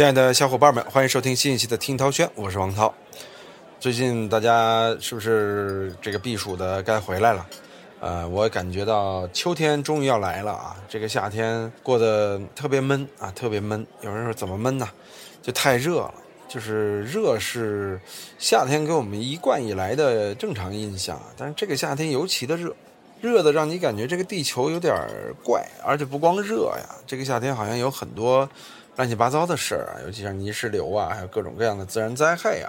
亲爱的小伙伴们，欢迎收听新一期的听涛轩，我是王涛。最近大家是不是这个避暑的该回来了？呃，我感觉到秋天终于要来了啊！这个夏天过得特别闷啊，特别闷。有人说怎么闷呢？就太热了。就是热是夏天给我们一贯以来的正常印象，但是这个夏天尤其的热，热的让你感觉这个地球有点怪，而且不光热呀，这个夏天好像有很多乱七八糟的事儿啊，尤其是泥石流啊，还有各种各样的自然灾害啊，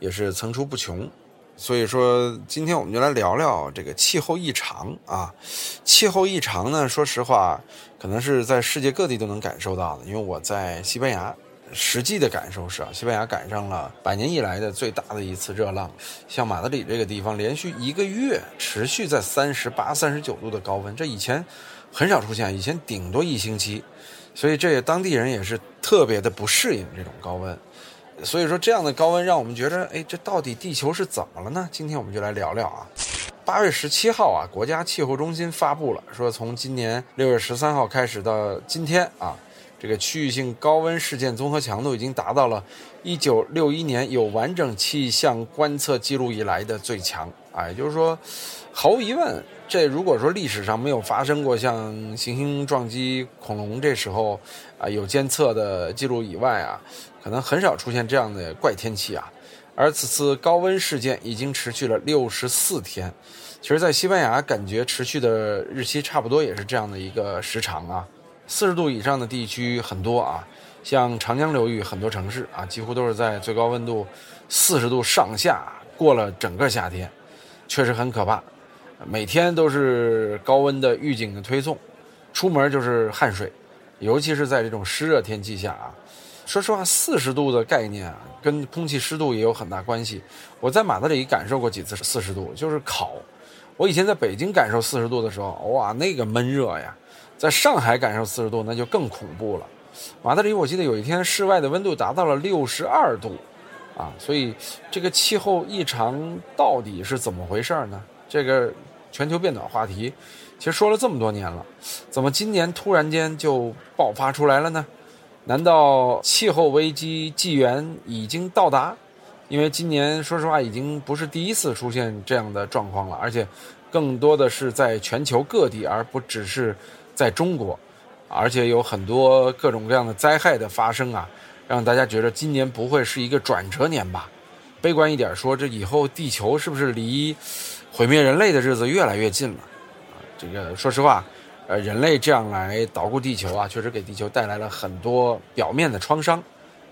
也是层出不穷。所以说，今天我们就来聊聊这个气候异常啊。气候异常呢，说实话，可能是在世界各地都能感受到的，因为我在西班牙。实际的感受是啊，西班牙赶上了百年以来的最大的一次热浪，像马德里这个地方，连续一个月持续在三十八、三十九度的高温，这以前很少出现，以前顶多一星期，所以这也当地人也是特别的不适应这种高温。所以说，这样的高温让我们觉得，哎，这到底地球是怎么了呢？今天我们就来聊聊啊。八月十七号啊，国家气候中心发布了，说从今年六月十三号开始到今天啊。这个区域性高温事件综合强度已经达到了一九六一年有完整气象观测记录以来的最强！也就是说，毫无疑问，这如果说历史上没有发生过像行星撞击恐龙这时候啊有监测的记录以外啊，可能很少出现这样的怪天气啊。而此次高温事件已经持续了64天，其实，在西班牙感觉持续的日期差不多也是这样的一个时长啊。四十度以上的地区很多啊，像长江流域很多城市啊，几乎都是在最高温度四十度上下过了整个夏天，确实很可怕。每天都是高温的预警的推送，出门就是汗水，尤其是在这种湿热天气下啊。说实话，四十度的概念啊，跟空气湿度也有很大关系。我在马德里感受过几次四十度，就是烤。我以前在北京感受四十度的时候，哇，那个闷热呀。在上海感受四十度，那就更恐怖了。马德里，我记得有一天室外的温度达到了六十二度，啊，所以这个气候异常到底是怎么回事呢？这个全球变暖话题，其实说了这么多年了，怎么今年突然间就爆发出来了呢？难道气候危机纪元已经到达？因为今年说实话已经不是第一次出现这样的状况了，而且更多的是在全球各地，而不只是。在中国，而且有很多各种各样的灾害的发生啊，让大家觉得今年不会是一个转折年吧？悲观一点说，这以后地球是不是离毁灭人类的日子越来越近了？啊，这个说实话，呃，人类这样来捣鼓地球啊，确实给地球带来了很多表面的创伤，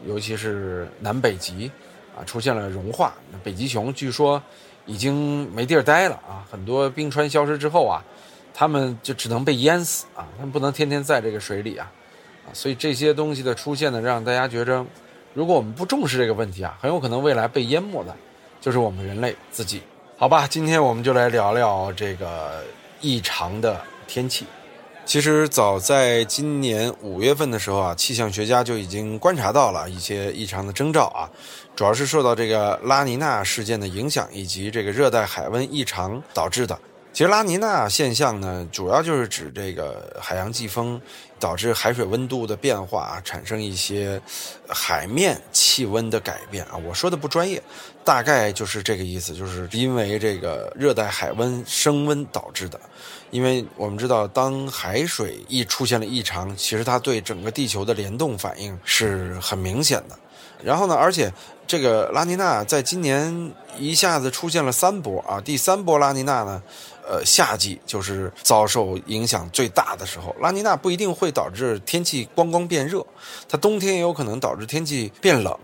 尤其是南北极啊，出现了融化，北极熊据说已经没地儿待了啊，很多冰川消失之后啊。他们就只能被淹死啊！他们不能天天在这个水里，啊！所以这些东西的出现呢，让大家觉着，如果我们不重视这个问题啊，很有可能未来被淹没的，就是我们人类自己。好吧，今天我们就来聊聊这个异常的天气。其实早在今年五月份的时候啊，气象学家就已经观察到了一些异常的征兆啊，主要是受到这个拉尼娜事件的影响，以及这个热带海温异常导致的。其实拉尼娜现象呢，主要就是指这个海洋季风导致海水温度的变化，产生一些海面气温的改变啊。我说的不专业，大概就是这个意思，就是因为这个热带海温升温导致的。因为我们知道，当海水一出现了异常，其实它对整个地球的联动反应是很明显的。然后呢，而且这个拉尼娜在今年一下子出现了三波啊，第三波拉尼娜呢。呃，夏季就是遭受影响最大的时候。拉尼娜不一定会导致天气光光变热，它冬天也有可能导致天气变冷。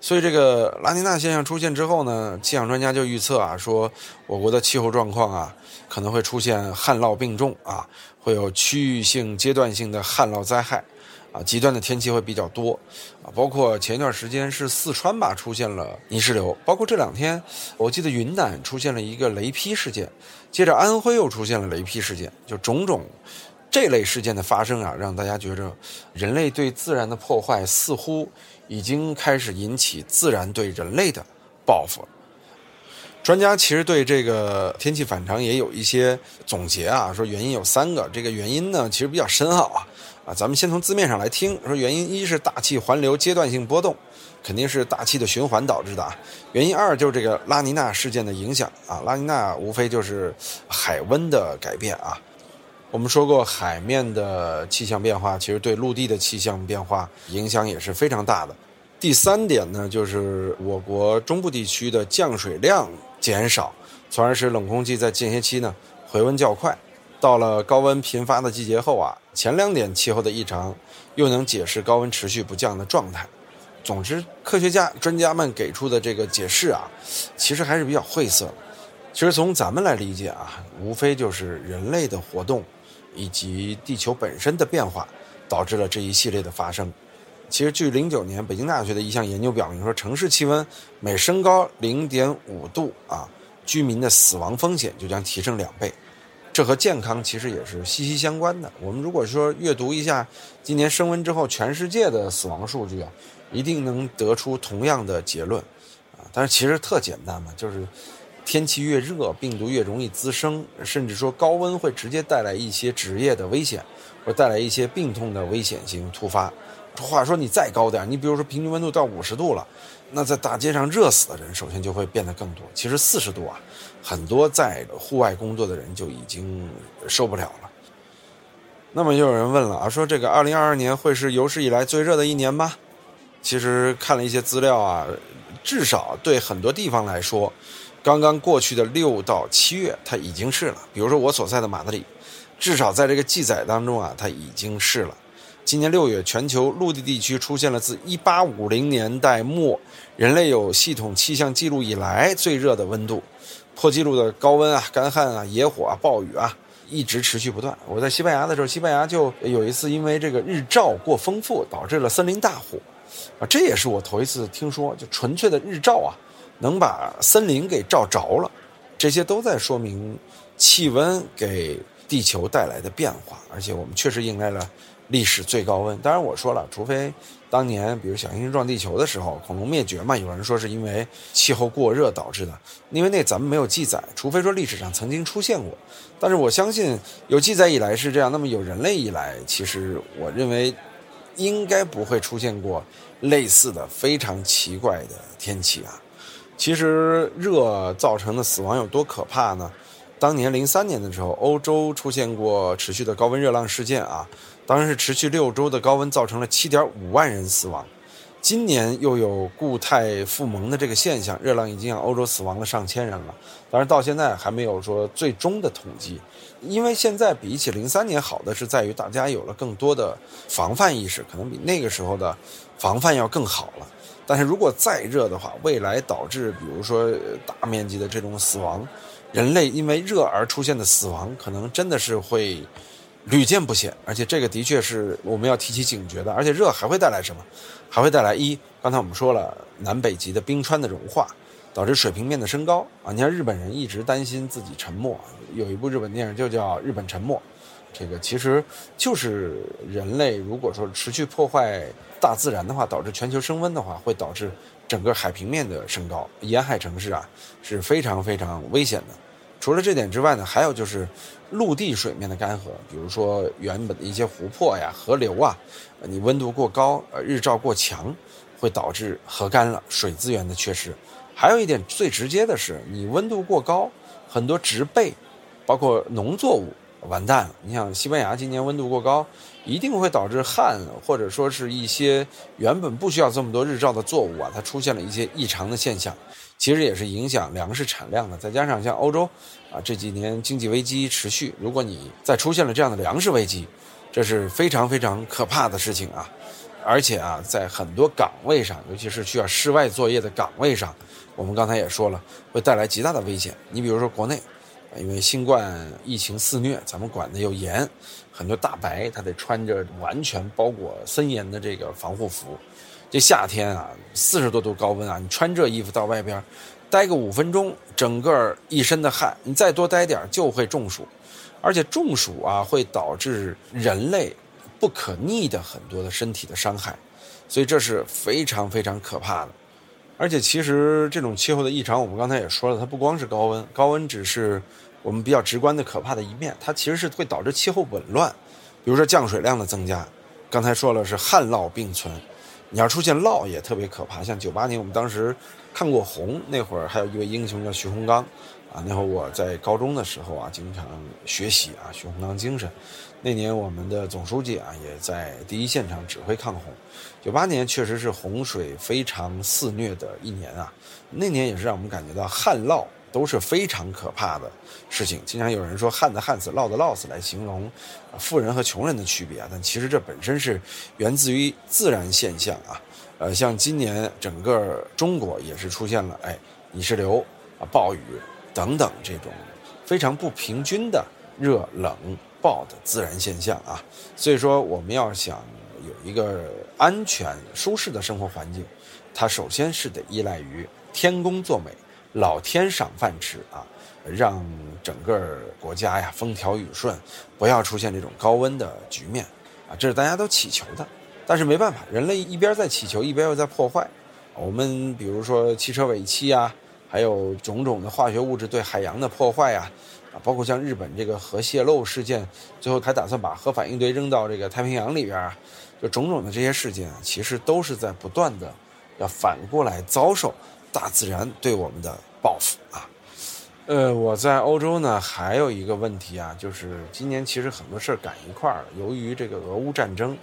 所以这个拉尼娜现象出现之后呢，气象专家就预测啊，说我国的气候状况啊，可能会出现旱涝并重啊，会有区域性阶段性的旱涝灾害。啊，极端的天气会比较多，啊，包括前一段时间是四川吧出现了泥石流，包括这两天，我记得云南出现了一个雷劈事件，接着安徽又出现了雷劈事件，就种种这类事件的发生啊，让大家觉着人类对自然的破坏似乎已经开始引起自然对人类的报复。专家其实对这个天气反常也有一些总结啊，说原因有三个，这个原因呢其实比较深奥啊。啊，咱们先从字面上来听，说原因一是大气环流阶段性波动，肯定是大气的循环导致的啊。原因二就是这个拉尼娜事件的影响啊，拉尼娜无非就是海温的改变啊。我们说过，海面的气象变化其实对陆地的气象变化影响也是非常大的。第三点呢，就是我国中部地区的降水量减少，从而使冷空气在间歇期呢回温较快。到了高温频发的季节后啊，前两点气候的异常又能解释高温持续不降的状态。总之，科学家专家们给出的这个解释啊，其实还是比较晦涩。其实从咱们来理解啊，无非就是人类的活动以及地球本身的变化导致了这一系列的发生。其实，据零九年北京大学的一项研究表明，说城市气温每升高零点五度啊，居民的死亡风险就将提升两倍。这和健康其实也是息息相关的。我们如果说阅读一下今年升温之后全世界的死亡数据啊，一定能得出同样的结论啊。但是其实特简单嘛，就是天气越热，病毒越容易滋生，甚至说高温会直接带来一些职业的危险，或带来一些病痛的危险性突发。话说你再高点，你比如说平均温度到五十度了，那在大街上热死的人首先就会变得更多。其实四十度啊，很多在户外工作的人就已经受不了了。那么又有人问了啊，说这个二零二二年会是有史以来最热的一年吗？其实看了一些资料啊，至少对很多地方来说，刚刚过去的六到七月它已经是了。比如说我所在的马德里，至少在这个记载当中啊，它已经是了。今年六月，全球陆地地区出现了自1850年代末人类有系统气象记录以来最热的温度，破纪录的高温啊、干旱啊、野火啊、暴雨啊，一直持续不断。我在西班牙的时候，西班牙就有一次因为这个日照过丰富，导致了森林大火，啊，这也是我头一次听说，就纯粹的日照啊，能把森林给照着了。这些都在说明气温给地球带来的变化，而且我们确实迎来了。历史最高温，当然我说了，除非当年比如小行星撞地球的时候，恐龙灭绝嘛，有人说是因为气候过热导致的，因为那咱们没有记载，除非说历史上曾经出现过。但是我相信有记载以来是这样，那么有人类以来，其实我认为应该不会出现过类似的非常奇怪的天气啊。其实热造成的死亡有多可怕呢？当年零三年的时候，欧洲出现过持续的高温热浪事件啊。当然是持续六周的高温造成了七点五万人死亡，今年又有固态复萌的这个现象，热浪已经让欧洲死亡了上千人了。当然到现在还没有说最终的统计，因为现在比起零三年好的是在于大家有了更多的防范意识，可能比那个时候的防范要更好了。但是如果再热的话，未来导致比如说大面积的这种死亡，人类因为热而出现的死亡，可能真的是会。屡见不鲜，而且这个的确是我们要提起警觉的。而且热还会带来什么？还会带来一，刚才我们说了，南北极的冰川的融化，导致水平面的升高啊。你看日本人一直担心自己沉没，有一部日本电影就叫《日本沉没》，这个其实就是人类如果说持续破坏大自然的话，导致全球升温的话，会导致整个海平面的升高，沿海城市啊是非常非常危险的。除了这点之外呢，还有就是陆地水面的干涸，比如说原本的一些湖泊呀、河流啊，你温度过高，呃，日照过强，会导致河干了，水资源的缺失。还有一点最直接的是，你温度过高，很多植被，包括农作物完蛋了。你想，西班牙今年温度过高，一定会导致旱，或者说是一些原本不需要这么多日照的作物啊，它出现了一些异常的现象。其实也是影响粮食产量的，再加上像欧洲，啊这几年经济危机持续，如果你再出现了这样的粮食危机，这是非常非常可怕的事情啊！而且啊，在很多岗位上，尤其是需要室外作业的岗位上，我们刚才也说了，会带来极大的危险。你比如说国内，因为新冠疫情肆虐，咱们管的又严，很多大白他得穿着完全包裹森严的这个防护服。这夏天啊，四十多度高温啊，你穿这衣服到外边，待个五分钟，整个一身的汗，你再多待点就会中暑，而且中暑啊会导致人类不可逆的很多的身体的伤害，所以这是非常非常可怕的。而且其实这种气候的异常，我们刚才也说了，它不光是高温，高温只是我们比较直观的可怕的一面，它其实是会导致气候紊乱。比如说降水量的增加，刚才说了是旱涝并存，你要出现涝也特别可怕。像九八年我们当时看过洪，那会儿还有一位英雄叫徐洪刚，啊，那会儿我在高中的时候啊，经常学习啊徐洪刚精神。那年我们的总书记啊也在第一现场指挥抗洪。九八年确实是洪水非常肆虐的一年啊，那年也是让我们感觉到旱涝都是非常可怕的事情。经常有人说旱的旱死，涝的涝死来形容富人和穷人的区别，但其实这本身是源自于自然现象啊。呃，像今年整个中国也是出现了哎泥石流啊、暴雨等等这种非常不平均的热冷。暴的自然现象啊，所以说我们要想有一个安全舒适的生活环境，它首先是得依赖于天公作美，老天赏饭吃啊，让整个国家呀风调雨顺，不要出现这种高温的局面啊，这是大家都祈求的。但是没办法，人类一边在祈求，一边又在破坏。我们比如说汽车尾气啊，还有种种的化学物质对海洋的破坏呀。啊，包括像日本这个核泄漏事件，最后还打算把核反应堆扔到这个太平洋里边啊，就种种的这些事件啊，其实都是在不断的要反过来遭受大自然对我们的报复啊。呃，我在欧洲呢，还有一个问题啊，就是今年其实很多事儿赶一块儿了，由于这个俄乌战争，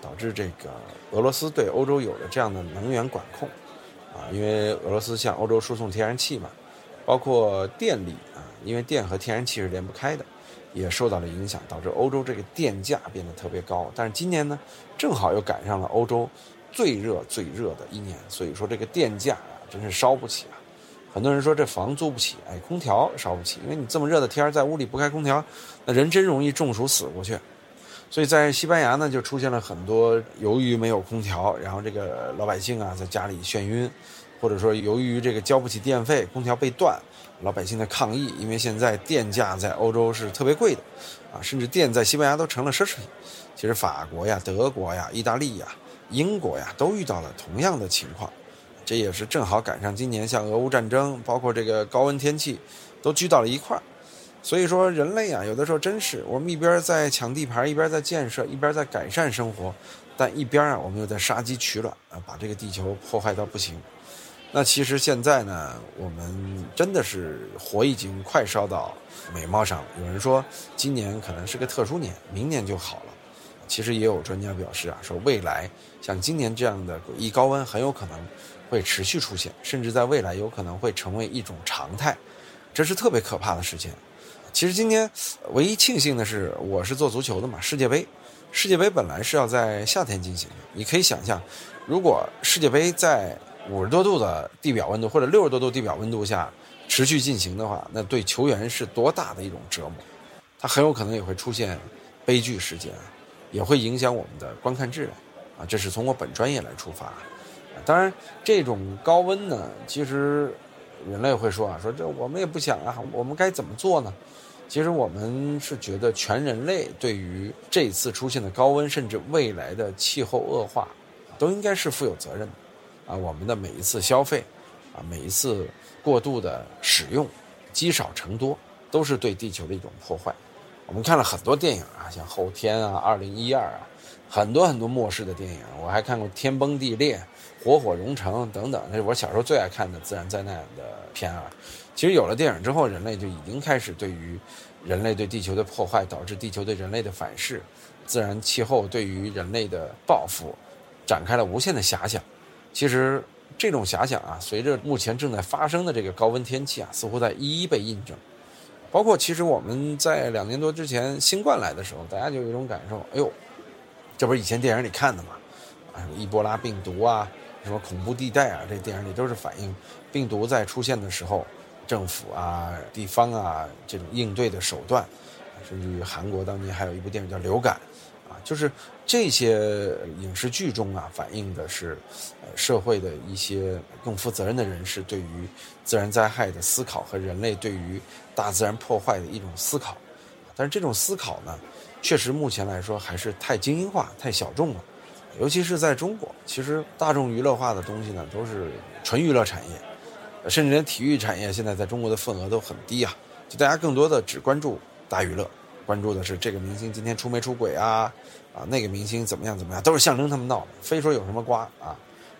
导致这个俄罗斯对欧洲有了这样的能源管控啊，因为俄罗斯向欧洲输送天然气嘛，包括电力啊。因为电和天然气是连不开的，也受到了影响，导致欧洲这个电价变得特别高。但是今年呢，正好又赶上了欧洲最热最热的一年，所以说这个电价，真是烧不起啊。很多人说这房租不起，哎，空调烧不起，因为你这么热的天在屋里不开空调，那人真容易中暑死过去。所以在西班牙呢，就出现了很多由于没有空调，然后这个老百姓啊在家里眩晕，或者说由于这个交不起电费，空调被断。老百姓的抗议，因为现在电价在欧洲是特别贵的，啊，甚至电在西班牙都成了奢侈品。其实法国呀、德国呀、意大利呀、英国呀都遇到了同样的情况，这也是正好赶上今年像俄乌战争，包括这个高温天气，都聚到了一块儿。所以说，人类啊，有的时候真是我们一边在抢地盘，一边在建设，一边在改善生活，但一边啊，我们又在杀鸡取卵啊，把这个地球破坏到不行。那其实现在呢，我们真的是火已经快烧到眉毛上了。有人说今年可能是个特殊年，明年就好了。其实也有专家表示啊，说未来像今年这样的诡异高温很有可能会持续出现，甚至在未来有可能会成为一种常态，这是特别可怕的事情。其实今天唯一庆幸的是，我是做足球的嘛，世界杯，世界杯本来是要在夏天进行的。你可以想象，如果世界杯在五十多度的地表温度，或者六十多度地表温度下持续进行的话，那对球员是多大的一种折磨？它很有可能也会出现悲剧事件，也会影响我们的观看质量啊！这是从我本专业来出发。当然，这种高温呢，其实人类会说啊，说这我们也不想啊，我们该怎么做呢？其实我们是觉得全人类对于这次出现的高温，甚至未来的气候恶化，都应该是负有责任的。啊，我们的每一次消费，啊，每一次过度的使用，积少成多，都是对地球的一种破坏。我们看了很多电影啊，像《后天》啊，《二零一二》啊，很多很多末世的电影。我还看过《天崩地裂》《火火熔城》等等，那是我小时候最爱看的自然灾难的片啊。其实有了电影之后，人类就已经开始对于人类对地球的破坏，导致地球对人类的反噬，自然气候对于人类的报复，展开了无限的遐想。其实这种遐想啊，随着目前正在发生的这个高温天气啊，似乎在一一被印证。包括其实我们在两年多之前新冠来的时候，大家就有一种感受：哎呦，这不是以前电影里看的吗？啊，什么伊波拉病毒啊，什么恐怖地带啊，这电影里都是反映病毒在出现的时候，政府啊、地方啊这种应对的手段。甚至于韩国当年还有一部电影叫《流感》。啊就是这些影视剧中啊，反映的是，呃，社会的一些更负责任的人士对于自然灾害的思考和人类对于大自然破坏的一种思考。但是这种思考呢，确实目前来说还是太精英化、太小众了。尤其是在中国，其实大众娱乐化的东西呢，都是纯娱乐产业，甚至连体育产业现在在中国的份额都很低啊。就大家更多的只关注大娱乐。关注的是这个明星今天出没出轨啊，啊，那个明星怎么样怎么样，都是象征他们闹的，非说有什么瓜啊。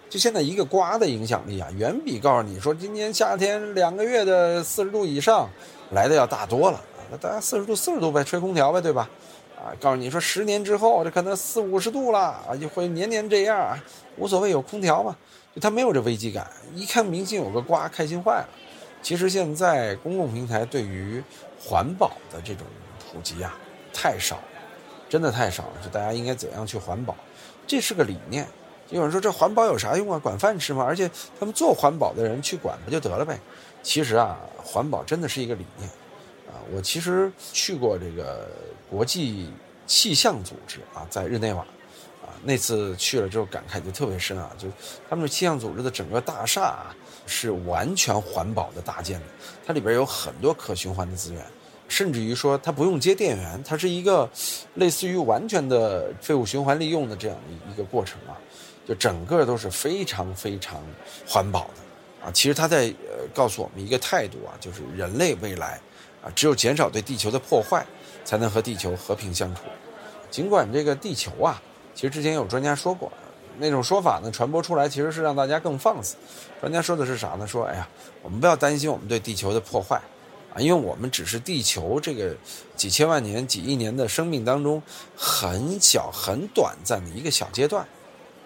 就现在一个瓜的影响力啊，远比告诉你说今年夏天两个月的四十度以上来的要大多了。那大家四十度四十度呗，吹空调呗，对吧？啊，告诉你说十年之后这可能四五十度了啊，就会年年这样，无所谓，有空调嘛，就他没有这危机感。一看明星有个瓜，开心坏了。其实现在公共平台对于环保的这种普及啊，太少了，真的太少了。就大家应该怎样去环保，这是个理念。有人说这环保有啥用啊？管饭吃吗？而且他们做环保的人去管不就得了呗？其实啊，环保真的是一个理念啊。我其实去过这个国际气象组织啊，在日内瓦啊，那次去了之后感慨就特别深啊。就他们气象组织的整个大厦啊，是完全环保的搭建的，它里边有很多可循环的资源，甚至于说它不用接电源，它是一个类似于完全的废物循环利用的这样的一个过程啊。就整个都是非常非常环保的，啊，其实他在呃告诉我们一个态度啊，就是人类未来啊，只有减少对地球的破坏，才能和地球和平相处。尽管这个地球啊，其实之前有专家说过，那种说法呢传播出来，其实是让大家更放肆。专家说的是啥呢？说哎呀，我们不要担心我们对地球的破坏啊，因为我们只是地球这个几千万年、几亿年的生命当中很小很短暂的一个小阶段。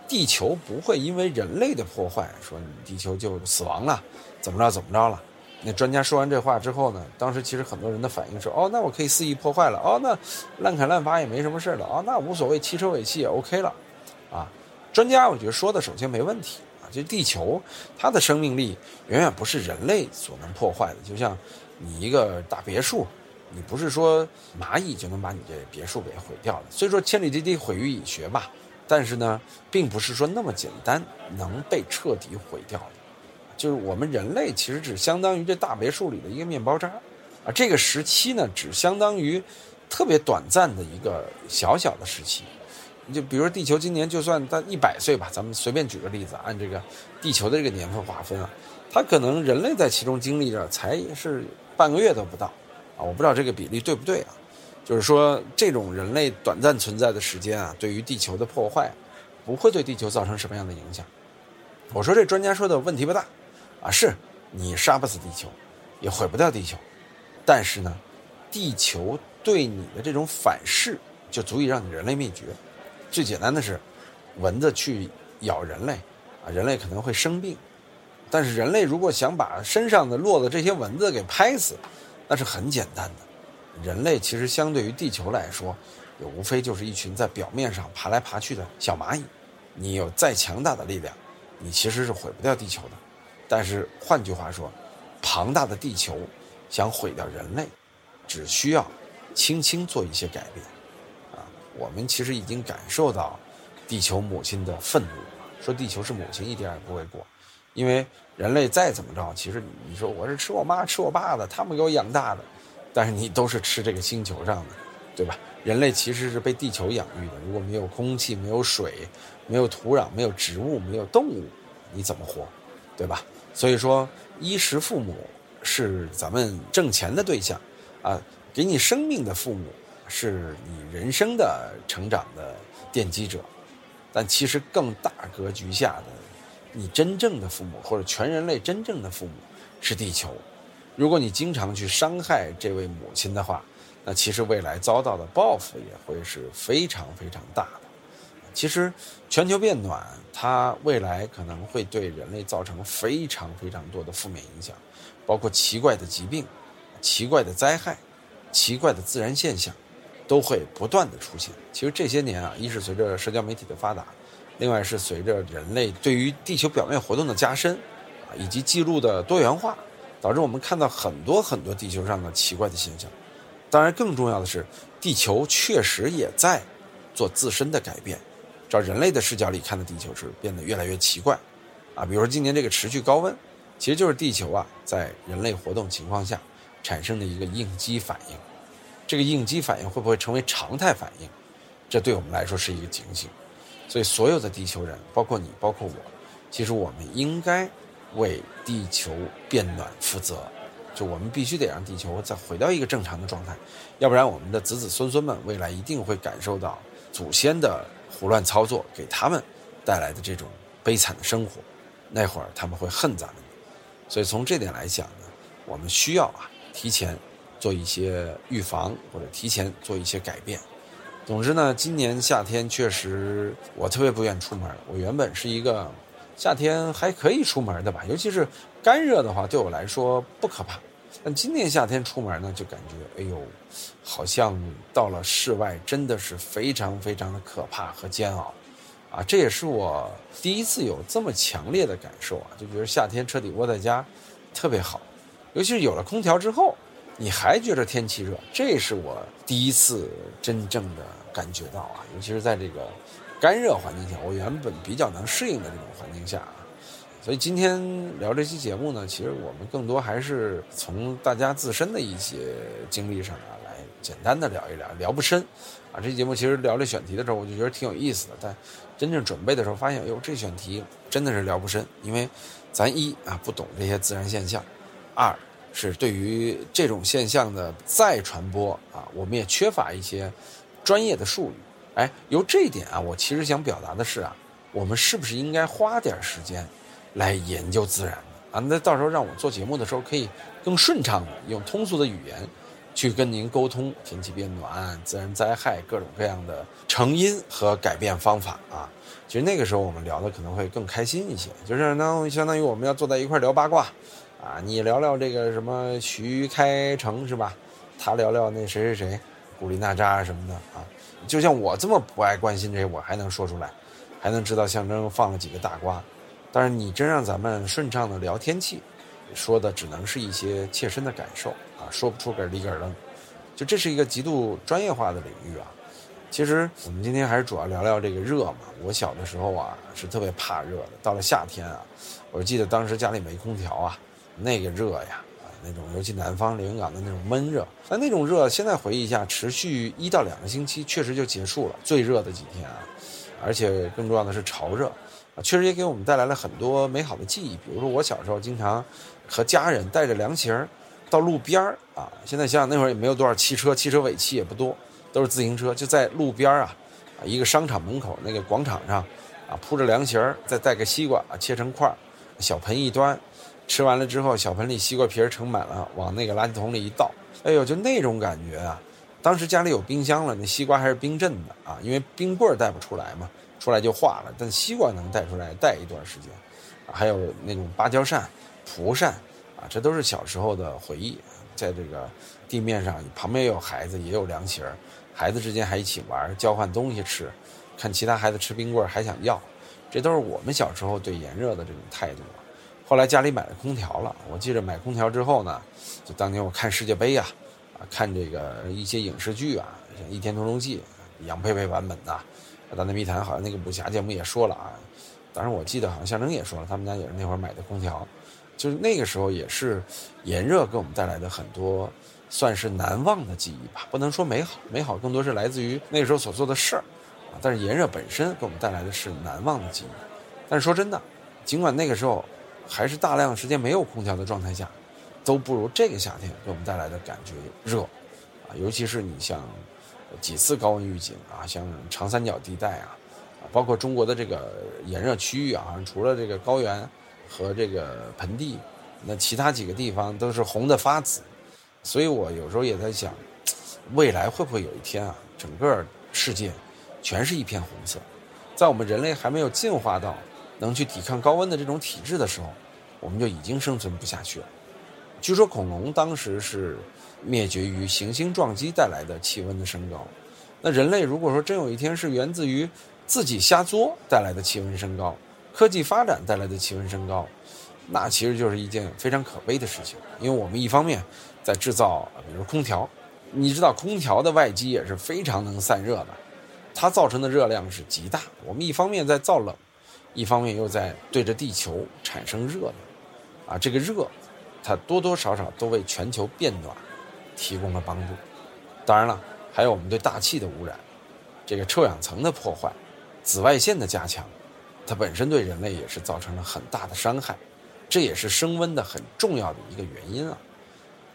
地球不会因为人类的破坏，说你地球就死亡了，怎么着怎么着了？那专家说完这话之后呢，当时其实很多人的反应是：哦，那我可以肆意破坏了，哦，那滥砍滥伐也没什么事了，哦，那无所谓，汽车尾气也 OK 了，啊，专家我觉得说的首先没问题啊，就地球它的生命力远远不是人类所能破坏的，就像你一个大别墅，你不是说蚂蚁就能把你这别墅给毁掉了，所以说千里之堤毁于蚁穴吧。但是呢，并不是说那么简单能被彻底毁掉的，就是我们人类其实只相当于这大别墅里的一个面包渣，啊，这个时期呢，只相当于特别短暂的一个小小的时期。就比如说地球今年就算它一百岁吧，咱们随便举个例子，按这个地球的这个年份划分啊，它可能人类在其中经历着才是半个月都不到，啊，我不知道这个比例对不对啊。就是说，这种人类短暂存在的时间啊，对于地球的破坏，不会对地球造成什么样的影响。我说这专家说的问题不大，啊，是你杀不死地球，也毁不掉地球，但是呢，地球对你的这种反噬，就足以让你人类灭绝。最简单的是，蚊子去咬人类，啊，人类可能会生病，但是人类如果想把身上的落的这些蚊子给拍死，那是很简单的。人类其实相对于地球来说，也无非就是一群在表面上爬来爬去的小蚂蚁。你有再强大的力量，你其实是毁不掉地球的。但是换句话说，庞大的地球想毁掉人类，只需要轻轻做一些改变。啊，我们其实已经感受到地球母亲的愤怒。说地球是母亲一点也不为过，因为人类再怎么着，其实你说我是吃我妈吃我爸的，他们给我养大的。但是你都是吃这个星球上的，对吧？人类其实是被地球养育的。如果没有空气、没有水、没有土壤、没有植物、没有动物，你怎么活，对吧？所以说，衣食父母是咱们挣钱的对象，啊，给你生命的父母是你人生的成长的奠基者。但其实更大格局下的，你真正的父母或者全人类真正的父母是地球。如果你经常去伤害这位母亲的话，那其实未来遭到的报复也会是非常非常大的。其实全球变暖，它未来可能会对人类造成非常非常多的负面影响，包括奇怪的疾病、奇怪的灾害、奇怪的自然现象，都会不断的出现。其实这些年啊，一是随着社交媒体的发达，另外是随着人类对于地球表面活动的加深，啊，以及记录的多元化。导致我们看到很多很多地球上的奇怪的现象，当然更重要的是，地球确实也在做自身的改变。照人类的视角里看的地球是变得越来越奇怪，啊，比如说今年这个持续高温，其实就是地球啊在人类活动情况下产生的一个应激反应。这个应激反应会不会成为常态反应？这对我们来说是一个警醒。所以所有的地球人，包括你，包括我，其实我们应该。为地球变暖负责，就我们必须得让地球再回到一个正常的状态，要不然我们的子子孙孙们未来一定会感受到祖先的胡乱操作给他们带来的这种悲惨的生活，那会儿他们会恨咱们。所以从这点来讲呢，我们需要啊提前做一些预防或者提前做一些改变。总之呢，今年夏天确实我特别不愿意出门。我原本是一个夏天还可以出门的吧，尤其是干热的话，对我来说不可怕。但今年夏天出门呢，就感觉哎呦，好像到了室外真的是非常非常的可怕和煎熬，啊，这也是我第一次有这么强烈的感受啊，就觉得夏天彻底窝在家特别好，尤其是有了空调之后。你还觉得天气热？这是我第一次真正的感觉到啊，尤其是在这个干热环境下，我原本比较能适应的这种环境下。所以今天聊这期节目呢，其实我们更多还是从大家自身的一些经历上啊，来简单的聊一聊，聊不深啊。这期节目其实聊这选题的时候，我就觉得挺有意思的，但真正准备的时候发现，哟，这选题真的是聊不深，因为咱一啊不懂这些自然现象，二。是对于这种现象的再传播啊，我们也缺乏一些专业的术语。哎，由这一点啊，我其实想表达的是啊，我们是不是应该花点时间来研究自然啊？那到时候让我做节目的时候，可以更顺畅的用通俗的语言去跟您沟通天气变暖、自然灾害各种各样的成因和改变方法啊。其实那个时候我们聊的可能会更开心一些，就是呢，相当于我们要坐在一块聊八卦。啊，你聊聊这个什么徐开成是吧？他聊聊那谁谁谁，古力娜扎什么的啊。就像我这么不爱关心这些，我还能说出来，还能知道象征放了几个大瓜。但是你真让咱们顺畅的聊天气，说的只能是一些切身的感受啊，说不出个里个楞。就这是一个极度专业化的领域啊。其实我们今天还是主要聊聊这个热嘛。我小的时候啊是特别怕热的，到了夏天啊，我记得当时家里没空调啊。那个热呀，啊，那种尤其南方连云港的那种闷热，但那种热现在回忆一下，持续一到两个星期，确实就结束了。最热的几天啊，而且更重要的是潮热，确实也给我们带来了很多美好的记忆。比如说我小时候经常和家人带着凉席儿到路边儿啊，现在想想那会儿也没有多少汽车，汽车尾气也不多，都是自行车，就在路边儿啊，啊，一个商场门口那个广场上，啊，铺着凉席儿，再带个西瓜，切成块儿，小盆一端。吃完了之后，小盆里西瓜皮儿盛满了，往那个垃圾桶里一倒，哎呦，就那种感觉啊！当时家里有冰箱了，那西瓜还是冰镇的啊，因为冰棍儿带不出来嘛，出来就化了。但西瓜能带出来，带一段时间。还有那种芭蕉扇、蒲扇啊，这都是小时候的回忆。在这个地面上，旁边也有孩子，也有凉席儿，孩子之间还一起玩，交换东西吃，看其他孩子吃冰棍还想要，这都是我们小时候对炎热的这种态度。后来家里买了空调了，我记着买空调之后呢，就当年我看世界杯啊，啊，看这个一些影视剧啊，像《倚天屠龙记》，杨佩佩版本的，《大内密谈》好像那个武侠节目也说了啊，当然我记得好像象征也说了，他们家也是那会儿买的空调，就是那个时候也是炎热给我们带来的很多算是难忘的记忆吧，不能说美好，美好更多是来自于那时候所做的事儿，啊，但是炎热本身给我们带来的是难忘的记忆，但是说真的，尽管那个时候。还是大量时间没有空调的状态下，都不如这个夏天给我们带来的感觉热，啊，尤其是你像几次高温预警啊，像长三角地带啊，包括中国的这个炎热区域啊，除了这个高原和这个盆地，那其他几个地方都是红的发紫，所以我有时候也在想，未来会不会有一天啊，整个世界全是一片红色，在我们人类还没有进化到。能去抵抗高温的这种体质的时候，我们就已经生存不下去了。据说恐龙当时是灭绝于行星撞击带来的气温的升高。那人类如果说真有一天是源自于自己瞎作带来的气温升高，科技发展带来的气温升高，那其实就是一件非常可悲的事情。因为我们一方面在制造，比如空调，你知道空调的外机也是非常能散热的，它造成的热量是极大。我们一方面在造冷。一方面又在对着地球产生热量，啊，这个热，它多多少少都为全球变暖提供了帮助。当然了，还有我们对大气的污染，这个臭氧层的破坏，紫外线的加强，它本身对人类也是造成了很大的伤害，这也是升温的很重要的一个原因啊。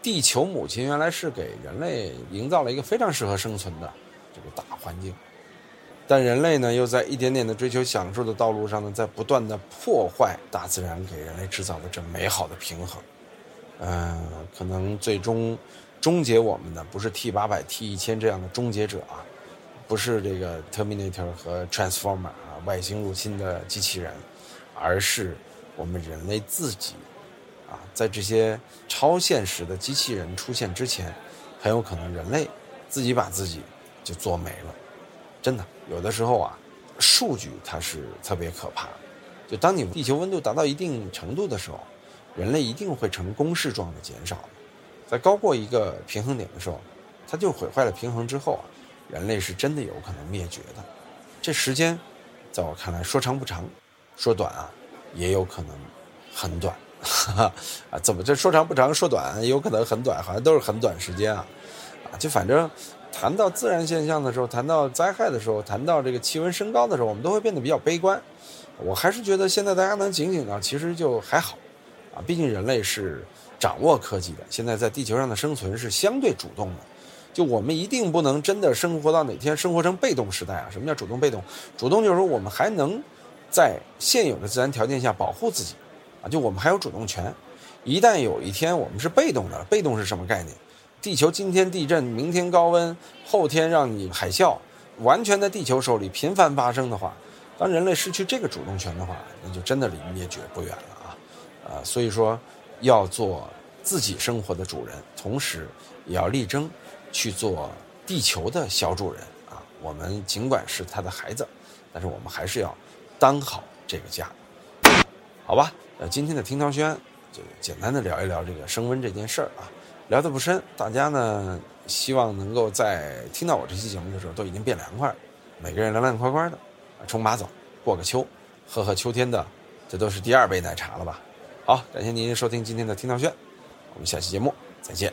地球母亲原来是给人类营造了一个非常适合生存的这个大环境，但人类呢，又在一点点的追求享受的道路上呢，在不断的破坏大自然给人类制造的这美好的平衡。嗯，可能最终终结我们的不是 T 八百、T 一千这样的终结者啊，不是这个 Terminator 和 Transformer 啊外星入侵的机器人，而是我们人类自己啊，在这些超现实的机器人出现之前，很有可能人类自己把自己就做没了。真的，有的时候啊，数据它是特别可怕。就当你地球温度达到一定程度的时候。人类一定会呈公式状的减少，在高过一个平衡点的时候，它就毁坏了平衡之后啊，人类是真的有可能灭绝的。这时间，在我看来说长不长，说短啊，也有可能很短。啊，怎么这说长不长，说短有可能很短，好像都是很短时间啊。啊，就反正谈到自然现象的时候，谈到灾害的时候，谈到这个气温升高的时候，我们都会变得比较悲观。我还是觉得现在大家能警醒到，其实就还好。啊，毕竟人类是掌握科技的，现在在地球上的生存是相对主动的。就我们一定不能真的生活到哪天生活成被动时代啊？什么叫主动被动？主动就是说我们还能在现有的自然条件下保护自己，啊，就我们还有主动权。一旦有一天我们是被动的，被动是什么概念？地球今天地震，明天高温，后天让你海啸，完全在地球手里频繁发生的话，当人类失去这个主动权的话，那就真的离灭绝不远了。啊，所以说，要做自己生活的主人，同时也要力争去做地球的小主人啊。我们尽管是他的孩子，但是我们还是要当好这个家，好吧？呃，今天的听涛轩就简单的聊一聊这个升温这件事儿啊，聊得不深，大家呢希望能够在听到我这期节目的时候都已经变凉快，每个人凉凉快快的，冲马走，过个秋，喝喝秋天的，这都是第二杯奶茶了吧？好，感谢您收听今天的听道轩，我们下期节目再见。